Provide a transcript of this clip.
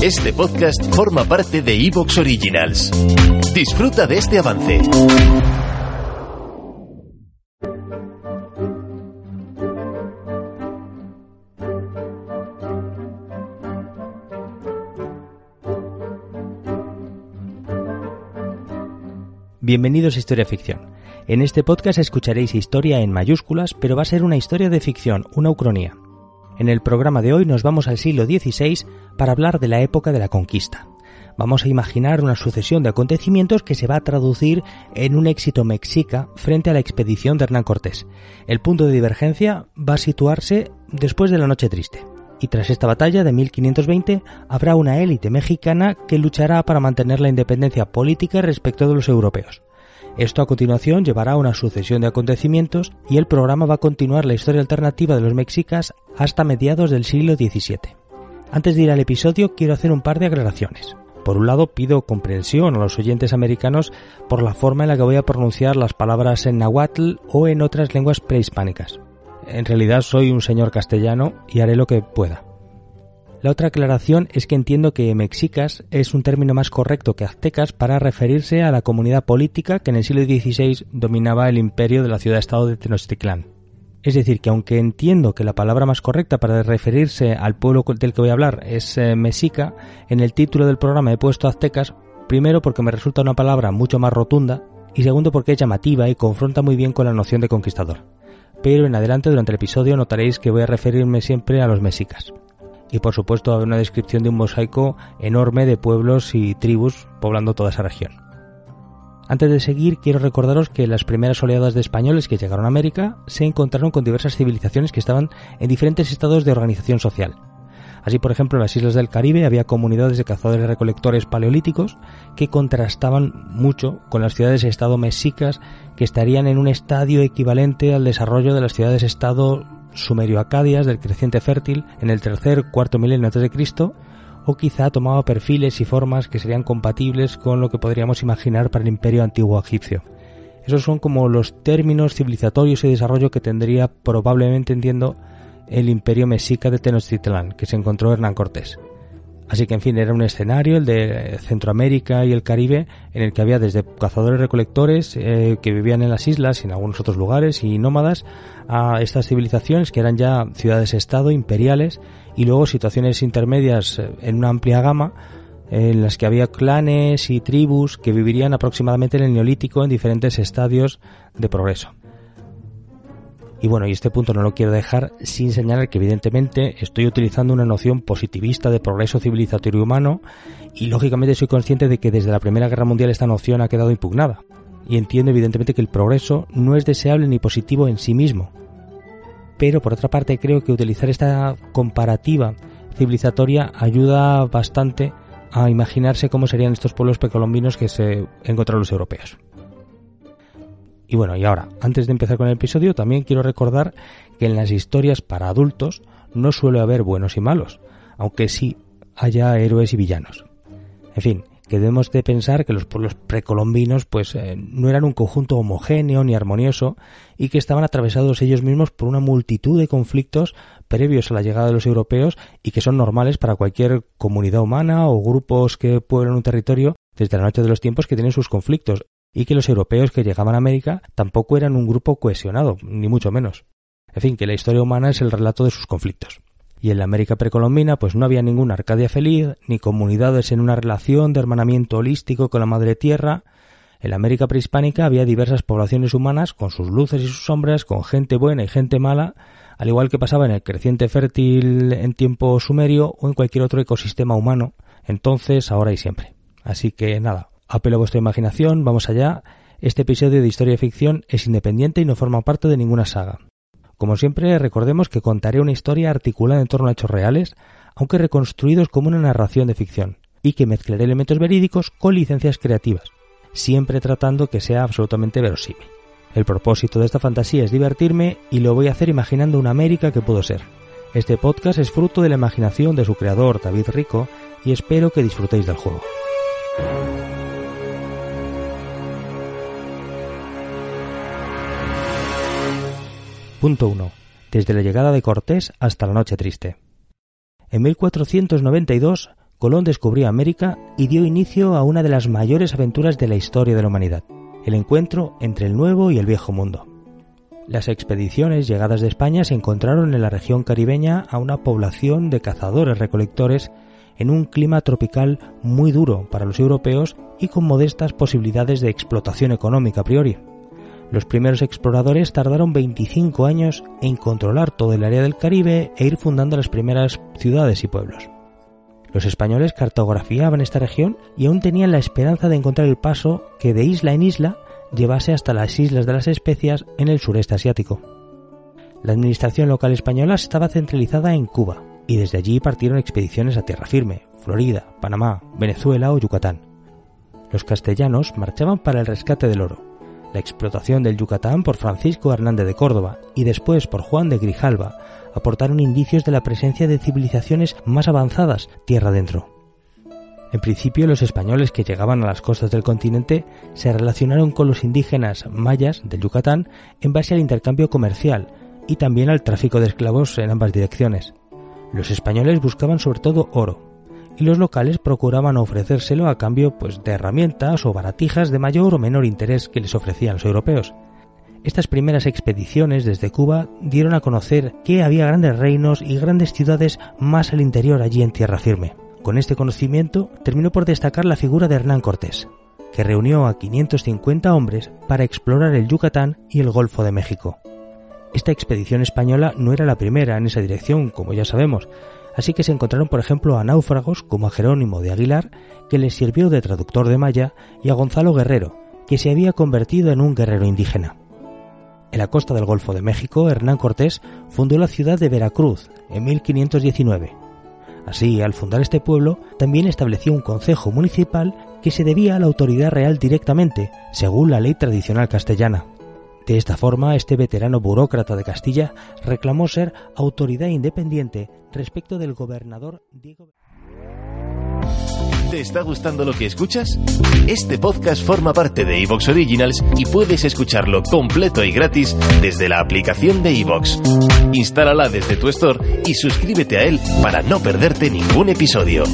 Este podcast forma parte de Evox Originals. Disfruta de este avance. Bienvenidos a Historia Ficción. En este podcast escucharéis historia en mayúsculas, pero va a ser una historia de ficción, una ucronía. En el programa de hoy nos vamos al siglo XVI para hablar de la época de la conquista. Vamos a imaginar una sucesión de acontecimientos que se va a traducir en un éxito mexica frente a la expedición de Hernán Cortés. El punto de divergencia va a situarse después de la Noche Triste. Y tras esta batalla de 1520 habrá una élite mexicana que luchará para mantener la independencia política respecto de los europeos. Esto a continuación llevará a una sucesión de acontecimientos y el programa va a continuar la historia alternativa de los mexicas hasta mediados del siglo XVII. Antes de ir al episodio quiero hacer un par de aclaraciones. Por un lado pido comprensión a los oyentes americanos por la forma en la que voy a pronunciar las palabras en nahuatl o en otras lenguas prehispánicas. En realidad soy un señor castellano y haré lo que pueda. La otra aclaración es que entiendo que mexicas es un término más correcto que aztecas para referirse a la comunidad política que en el siglo XVI dominaba el imperio de la ciudad-estado de Tenochtitlán. Es decir, que aunque entiendo que la palabra más correcta para referirse al pueblo del que voy a hablar es eh, mexica, en el título del programa he puesto aztecas, primero porque me resulta una palabra mucho más rotunda y segundo porque es llamativa y confronta muy bien con la noción de conquistador. Pero en adelante durante el episodio notaréis que voy a referirme siempre a los mexicas y por supuesto haber una descripción de un mosaico enorme de pueblos y tribus poblando toda esa región. Antes de seguir, quiero recordaros que las primeras oleadas de españoles que llegaron a América se encontraron con diversas civilizaciones que estaban en diferentes estados de organización social. Así, por ejemplo, en las islas del Caribe había comunidades de cazadores recolectores paleolíticos que contrastaban mucho con las ciudades-estado mexicas que estarían en un estadio equivalente al desarrollo de las ciudades-estado sumerio-acadias del creciente fértil en el tercer cuarto milenio antes de Cristo, o quizá tomaba perfiles y formas que serían compatibles con lo que podríamos imaginar para el imperio antiguo egipcio. Esos son como los términos civilizatorios y desarrollo que tendría probablemente entiendo el imperio mexica de Tenochtitlán, que se encontró Hernán Cortés. Así que, en fin, era un escenario, el de Centroamérica y el Caribe, en el que había desde cazadores recolectores eh, que vivían en las islas y en algunos otros lugares y nómadas, a estas civilizaciones que eran ya ciudades-estado imperiales y luego situaciones intermedias eh, en una amplia gama en las que había clanes y tribus que vivirían aproximadamente en el Neolítico en diferentes estadios de progreso. Y bueno, y este punto no lo quiero dejar sin señalar que evidentemente estoy utilizando una noción positivista de progreso civilizatorio humano y lógicamente soy consciente de que desde la Primera Guerra Mundial esta noción ha quedado impugnada. Y entiendo evidentemente que el progreso no es deseable ni positivo en sí mismo. Pero por otra parte creo que utilizar esta comparativa civilizatoria ayuda bastante a imaginarse cómo serían estos pueblos precolombinos que se encontraron los europeos. Y bueno, y ahora, antes de empezar con el episodio, también quiero recordar que en las historias para adultos no suele haber buenos y malos, aunque sí haya héroes y villanos. En fin, que debemos de pensar que los pueblos precolombinos pues eh, no eran un conjunto homogéneo ni armonioso y que estaban atravesados ellos mismos por una multitud de conflictos previos a la llegada de los europeos y que son normales para cualquier comunidad humana o grupos que pueblan un territorio desde la noche de los tiempos que tienen sus conflictos y que los europeos que llegaban a América tampoco eran un grupo cohesionado, ni mucho menos. En fin, que la historia humana es el relato de sus conflictos. Y en la América precolombina pues no había ninguna Arcadia feliz, ni comunidades en una relación de hermanamiento holístico con la madre tierra. En la América prehispánica había diversas poblaciones humanas con sus luces y sus sombras, con gente buena y gente mala, al igual que pasaba en el creciente fértil en tiempo sumerio o en cualquier otro ecosistema humano, entonces, ahora y siempre. Así que nada, Apelo a vuestra imaginación, vamos allá. Este episodio de Historia y Ficción es independiente y no forma parte de ninguna saga. Como siempre, recordemos que contaré una historia articulada en torno a hechos reales, aunque reconstruidos como una narración de ficción, y que mezclaré elementos verídicos con licencias creativas, siempre tratando que sea absolutamente verosímil. El propósito de esta fantasía es divertirme y lo voy a hacer imaginando una América que puedo ser. Este podcast es fruto de la imaginación de su creador, David Rico, y espero que disfrutéis del juego. Punto 1. Desde la llegada de Cortés hasta la Noche Triste. En 1492, Colón descubrió América y dio inicio a una de las mayores aventuras de la historia de la humanidad, el encuentro entre el Nuevo y el Viejo Mundo. Las expediciones llegadas de España se encontraron en la región caribeña a una población de cazadores-recolectores en un clima tropical muy duro para los europeos y con modestas posibilidades de explotación económica a priori. Los primeros exploradores tardaron 25 años en controlar todo el área del Caribe e ir fundando las primeras ciudades y pueblos. Los españoles cartografiaban esta región y aún tenían la esperanza de encontrar el paso que de isla en isla llevase hasta las Islas de las Especias en el sureste asiático. La administración local española estaba centralizada en Cuba y desde allí partieron expediciones a tierra firme, Florida, Panamá, Venezuela o Yucatán. Los castellanos marchaban para el rescate del oro, la explotación del Yucatán por Francisco Hernández de Córdoba y después por Juan de Grijalva aportaron indicios de la presencia de civilizaciones más avanzadas tierra adentro. En principio, los españoles que llegaban a las costas del continente se relacionaron con los indígenas mayas del Yucatán en base al intercambio comercial y también al tráfico de esclavos en ambas direcciones. Los españoles buscaban sobre todo oro, y los locales procuraban ofrecérselo a cambio pues, de herramientas o baratijas de mayor o menor interés que les ofrecían los europeos. Estas primeras expediciones desde Cuba dieron a conocer que había grandes reinos y grandes ciudades más al interior allí en tierra firme. Con este conocimiento terminó por destacar la figura de Hernán Cortés, que reunió a 550 hombres para explorar el Yucatán y el Golfo de México. Esta expedición española no era la primera en esa dirección, como ya sabemos, así que se encontraron por ejemplo a náufragos como a Jerónimo de Aguilar, que les sirvió de traductor de maya, y a Gonzalo Guerrero, que se había convertido en un guerrero indígena. En la costa del Golfo de México, Hernán Cortés fundó la ciudad de Veracruz en 1519. Así, al fundar este pueblo, también estableció un consejo municipal que se debía a la autoridad real directamente, según la ley tradicional castellana. De esta forma, este veterano burócrata de Castilla reclamó ser autoridad independiente respecto del gobernador Diego. ¿Te está gustando lo que escuchas? Este podcast forma parte de Evox Originals y puedes escucharlo completo y gratis desde la aplicación de Evox. Instálala desde tu store y suscríbete a él para no perderte ningún episodio.